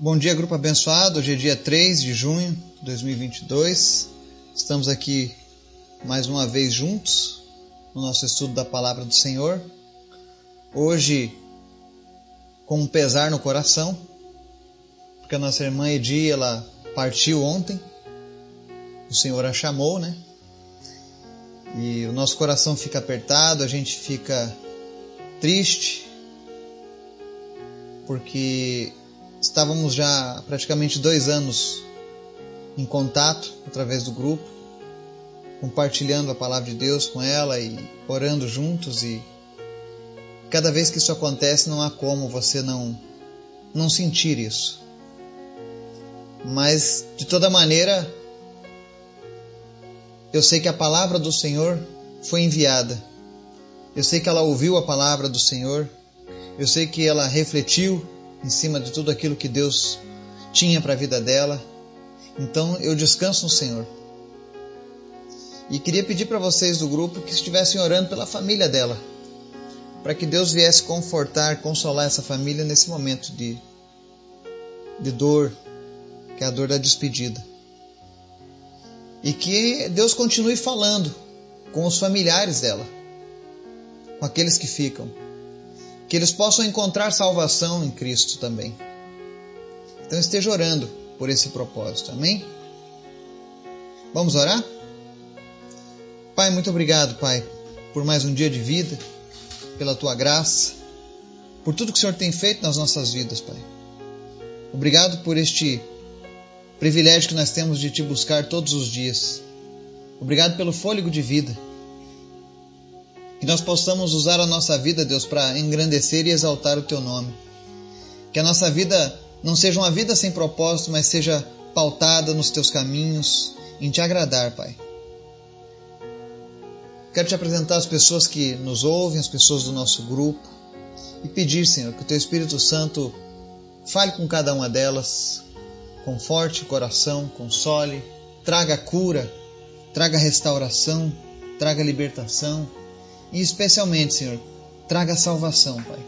Bom dia, grupo abençoado. Hoje é dia 3 de junho de 2022. Estamos aqui mais uma vez juntos no nosso estudo da palavra do Senhor. Hoje, com um pesar no coração, porque a nossa irmã Edi, ela partiu ontem. O Senhor a chamou, né? E o nosso coração fica apertado, a gente fica triste, porque estávamos já praticamente dois anos em contato através do grupo, compartilhando a palavra de Deus com ela e orando juntos e cada vez que isso acontece não há como você não não sentir isso. Mas de toda maneira eu sei que a palavra do Senhor foi enviada. Eu sei que ela ouviu a palavra do Senhor. Eu sei que ela refletiu em cima de tudo aquilo que Deus tinha para a vida dela. Então eu descanso no Senhor. E queria pedir para vocês do grupo que estivessem orando pela família dela, para que Deus viesse confortar, consolar essa família nesse momento de, de dor, que é a dor da despedida. E que Deus continue falando com os familiares dela, com aqueles que ficam. Que eles possam encontrar salvação em Cristo também. Então esteja orando por esse propósito, amém? Vamos orar? Pai, muito obrigado, Pai, por mais um dia de vida, pela tua graça, por tudo que o Senhor tem feito nas nossas vidas, Pai. Obrigado por este privilégio que nós temos de te buscar todos os dias. Obrigado pelo fôlego de vida. Que nós possamos usar a nossa vida, Deus, para engrandecer e exaltar o teu nome. Que a nossa vida não seja uma vida sem propósito, mas seja pautada nos teus caminhos, em te agradar, Pai. Quero te apresentar as pessoas que nos ouvem, as pessoas do nosso grupo, e pedir, Senhor, que o teu Espírito Santo fale com cada uma delas, conforte o coração, console, traga cura, traga restauração, traga libertação e especialmente, Senhor, traga salvação, Pai.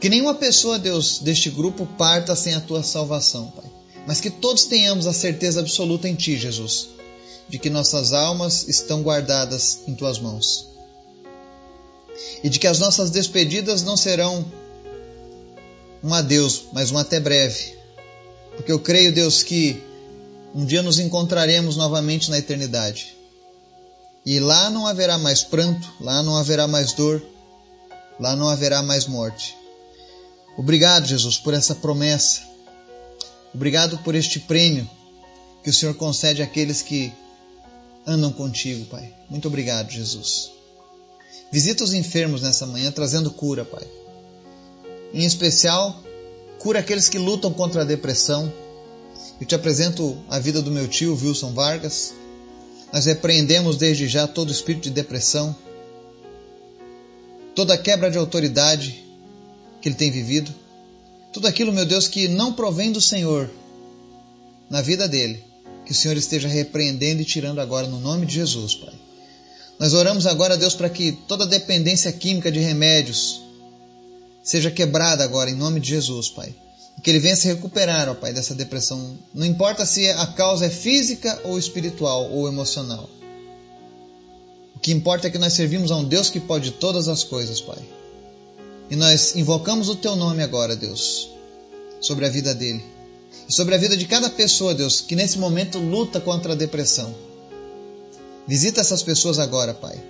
Que nenhuma pessoa, Deus, deste grupo parta sem a tua salvação, Pai. Mas que todos tenhamos a certeza absoluta em Ti, Jesus, de que nossas almas estão guardadas em Tuas mãos. E de que as nossas despedidas não serão um adeus, mas um até breve, porque eu creio, Deus, que um dia nos encontraremos novamente na eternidade. E lá não haverá mais pranto, lá não haverá mais dor, lá não haverá mais morte. Obrigado, Jesus, por essa promessa. Obrigado por este prêmio que o Senhor concede àqueles que andam contigo, Pai. Muito obrigado, Jesus. Visita os enfermos nessa manhã trazendo cura, Pai. Em especial, cura aqueles que lutam contra a depressão. Eu te apresento a vida do meu tio Wilson Vargas. Nós repreendemos desde já todo espírito de depressão, toda quebra de autoridade que ele tem vivido, tudo aquilo, meu Deus, que não provém do Senhor na vida dele, que o Senhor esteja repreendendo e tirando agora no nome de Jesus, Pai. Nós oramos agora, Deus, para que toda dependência química de remédios, seja quebrada agora em nome de Jesus, Pai. Que ele venha se recuperar, ó Pai, dessa depressão. Não importa se a causa é física ou espiritual ou emocional. O que importa é que nós servimos a um Deus que pode todas as coisas, Pai. E nós invocamos o Teu nome agora, Deus, sobre a vida dele. E sobre a vida de cada pessoa, Deus, que nesse momento luta contra a depressão. Visita essas pessoas agora, Pai.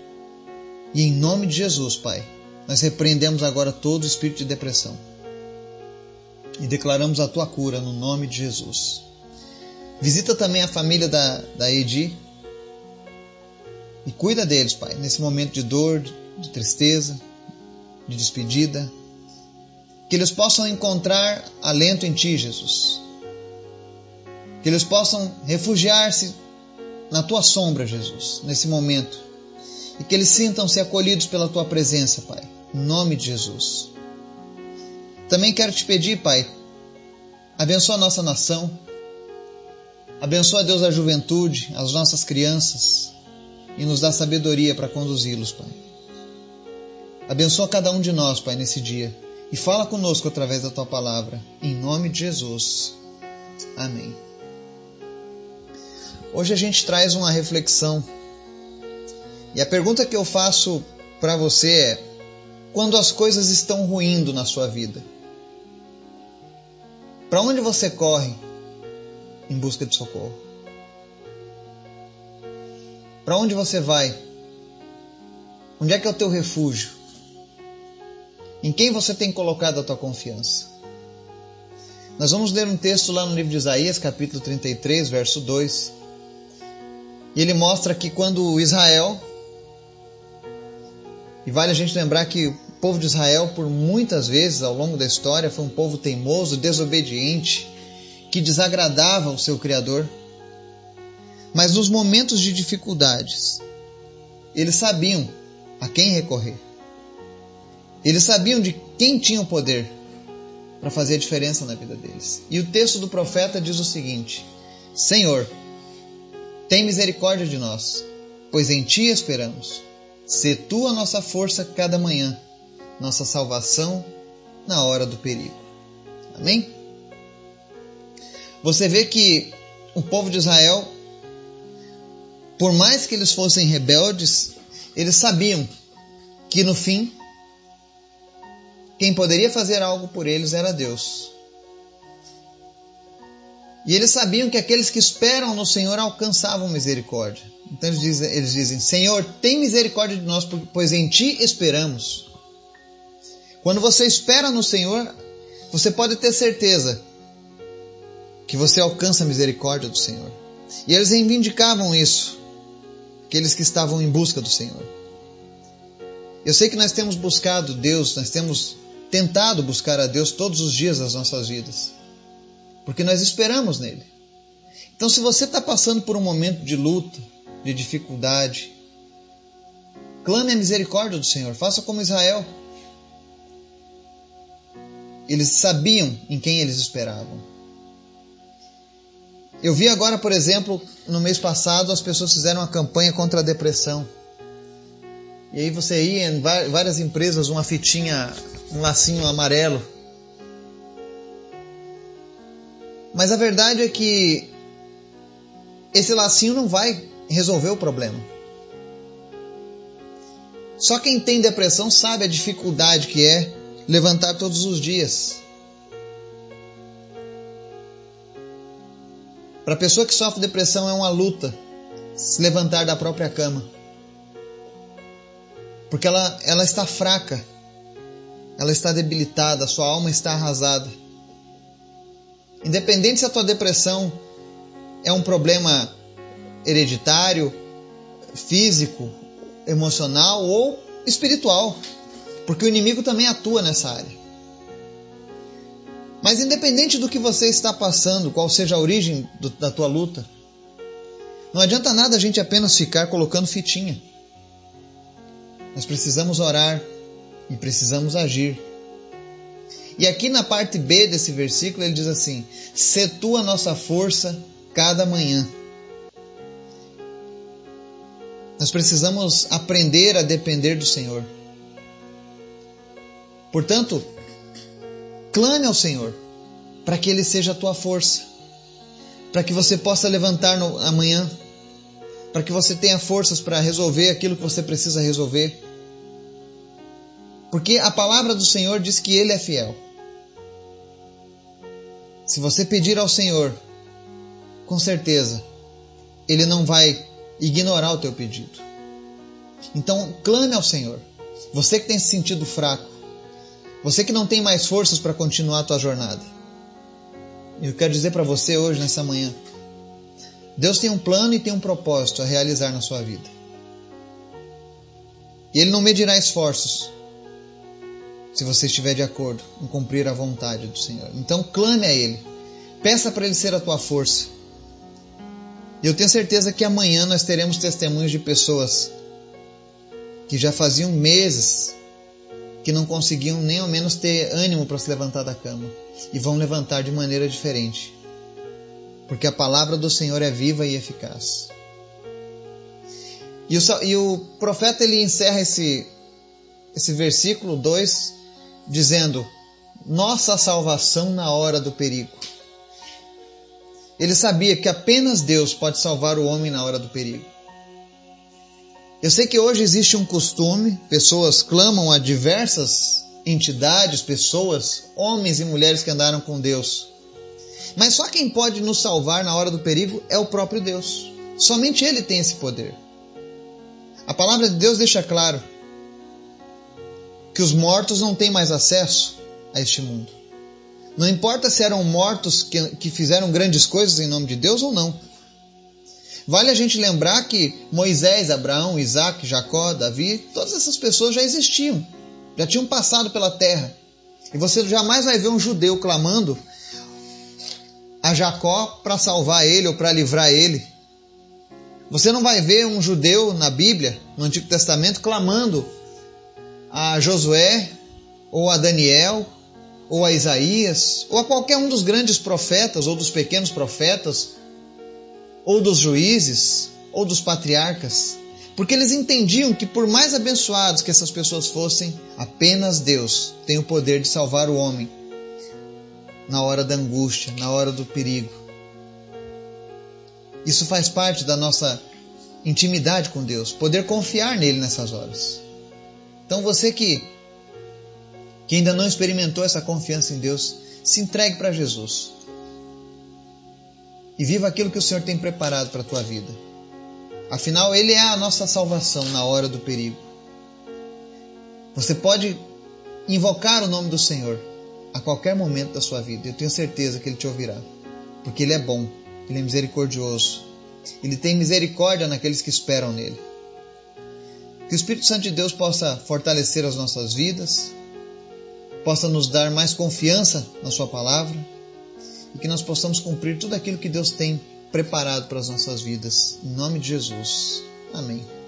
E em nome de Jesus, Pai, nós repreendemos agora todo espírito de depressão e declaramos a tua cura no nome de Jesus. Visita também a família da, da Edi e cuida deles, Pai, nesse momento de dor, de tristeza, de despedida. Que eles possam encontrar alento em Ti, Jesus. Que eles possam refugiar-se na Tua sombra, Jesus, nesse momento. E que eles sintam-se acolhidos pela Tua presença, Pai. Em nome de Jesus. Também quero te pedir, Pai, abençoa a nossa nação, abençoa, Deus, a juventude, as nossas crianças e nos dá sabedoria para conduzi-los, Pai. Abençoa cada um de nós, Pai, nesse dia e fala conosco através da tua palavra. Em nome de Jesus. Amém. Hoje a gente traz uma reflexão. E a pergunta que eu faço para você é: quando as coisas estão ruindo na sua vida, para onde você corre em busca de socorro? Para onde você vai? Onde é que é o teu refúgio? Em quem você tem colocado a tua confiança? Nós vamos ler um texto lá no livro de Isaías, capítulo 33, verso 2. E ele mostra que quando Israel, e vale a gente lembrar que povo de Israel, por muitas vezes ao longo da história, foi um povo teimoso, desobediente, que desagradava o seu Criador. Mas nos momentos de dificuldades, eles sabiam a quem recorrer. Eles sabiam de quem tinha o poder para fazer a diferença na vida deles. E o texto do profeta diz o seguinte: Senhor, tem misericórdia de nós, pois em ti esperamos. Sê tu a nossa força cada manhã, nossa salvação na hora do perigo. Amém? Você vê que o povo de Israel, por mais que eles fossem rebeldes, eles sabiam que no fim, quem poderia fazer algo por eles era Deus. E eles sabiam que aqueles que esperam no Senhor alcançavam misericórdia. Então eles dizem, eles dizem: Senhor, tem misericórdia de nós, pois em Ti esperamos. Quando você espera no Senhor, você pode ter certeza que você alcança a misericórdia do Senhor. E eles reivindicavam isso, aqueles que estavam em busca do Senhor. Eu sei que nós temos buscado Deus, nós temos tentado buscar a Deus todos os dias das nossas vidas porque nós esperamos nele. Então, se você está passando por um momento de luta, de dificuldade, clame a misericórdia do Senhor, faça como Israel. Eles sabiam em quem eles esperavam. Eu vi agora, por exemplo, no mês passado, as pessoas fizeram uma campanha contra a depressão. E aí você ia em várias empresas, uma fitinha, um lacinho amarelo Mas a verdade é que esse lacinho não vai resolver o problema. Só quem tem depressão sabe a dificuldade que é levantar todos os dias. Para a pessoa que sofre depressão é uma luta se levantar da própria cama. Porque ela, ela está fraca, ela está debilitada, sua alma está arrasada. Independente se a tua depressão é um problema hereditário, físico, emocional ou espiritual, porque o inimigo também atua nessa área. Mas independente do que você está passando, qual seja a origem do, da tua luta, não adianta nada a gente apenas ficar colocando fitinha. Nós precisamos orar e precisamos agir e aqui na parte B desse versículo ele diz assim: "Se tu a nossa força cada manhã". Nós precisamos aprender a depender do Senhor. Portanto, clame ao Senhor para que Ele seja a tua força, para que você possa levantar no, amanhã, para que você tenha forças para resolver aquilo que você precisa resolver. Porque a palavra do Senhor diz que Ele é fiel. Se você pedir ao Senhor, com certeza, Ele não vai ignorar o teu pedido. Então, clame ao Senhor. Você que tem se sentido fraco, você que não tem mais forças para continuar a tua jornada. Eu quero dizer para você hoje, nessa manhã, Deus tem um plano e tem um propósito a realizar na sua vida. E Ele não medirá esforços se você estiver de acordo em cumprir a vontade do Senhor. Então clame a Ele, peça para Ele ser a tua força. E eu tenho certeza que amanhã nós teremos testemunhos de pessoas que já faziam meses que não conseguiam nem ao menos ter ânimo para se levantar da cama e vão levantar de maneira diferente. Porque a palavra do Senhor é viva e eficaz. E o, e o profeta ele encerra esse, esse versículo 2 dizendo: nossa salvação na hora do perigo. Ele sabia que apenas Deus pode salvar o homem na hora do perigo. Eu sei que hoje existe um costume, pessoas clamam a diversas entidades, pessoas, homens e mulheres que andaram com Deus. Mas só quem pode nos salvar na hora do perigo é o próprio Deus. Somente Ele tem esse poder. A palavra de Deus deixa claro que os mortos não têm mais acesso a este mundo. Não importa se eram mortos que, que fizeram grandes coisas em nome de Deus ou não. Vale a gente lembrar que Moisés, Abraão, Isaac, Jacó, Davi, todas essas pessoas já existiam, já tinham passado pela terra. E você jamais vai ver um judeu clamando a Jacó para salvar ele ou para livrar ele. Você não vai ver um judeu na Bíblia, no Antigo Testamento, clamando a Josué ou a Daniel ou a Isaías, ou a qualquer um dos grandes profetas, ou dos pequenos profetas, ou dos juízes, ou dos patriarcas, porque eles entendiam que, por mais abençoados que essas pessoas fossem, apenas Deus tem o poder de salvar o homem na hora da angústia, na hora do perigo. Isso faz parte da nossa intimidade com Deus, poder confiar nele nessas horas. Então você que que ainda não experimentou essa confiança em Deus, se entregue para Jesus. E viva aquilo que o Senhor tem preparado para a tua vida. Afinal, Ele é a nossa salvação na hora do perigo. Você pode invocar o nome do Senhor a qualquer momento da sua vida. Eu tenho certeza que Ele te ouvirá. Porque Ele é bom, Ele é misericordioso. Ele tem misericórdia naqueles que esperam nele. Que o Espírito Santo de Deus possa fortalecer as nossas vidas, possa nos dar mais confiança na Sua palavra e que nós possamos cumprir tudo aquilo que Deus tem preparado para as nossas vidas. Em nome de Jesus. Amém.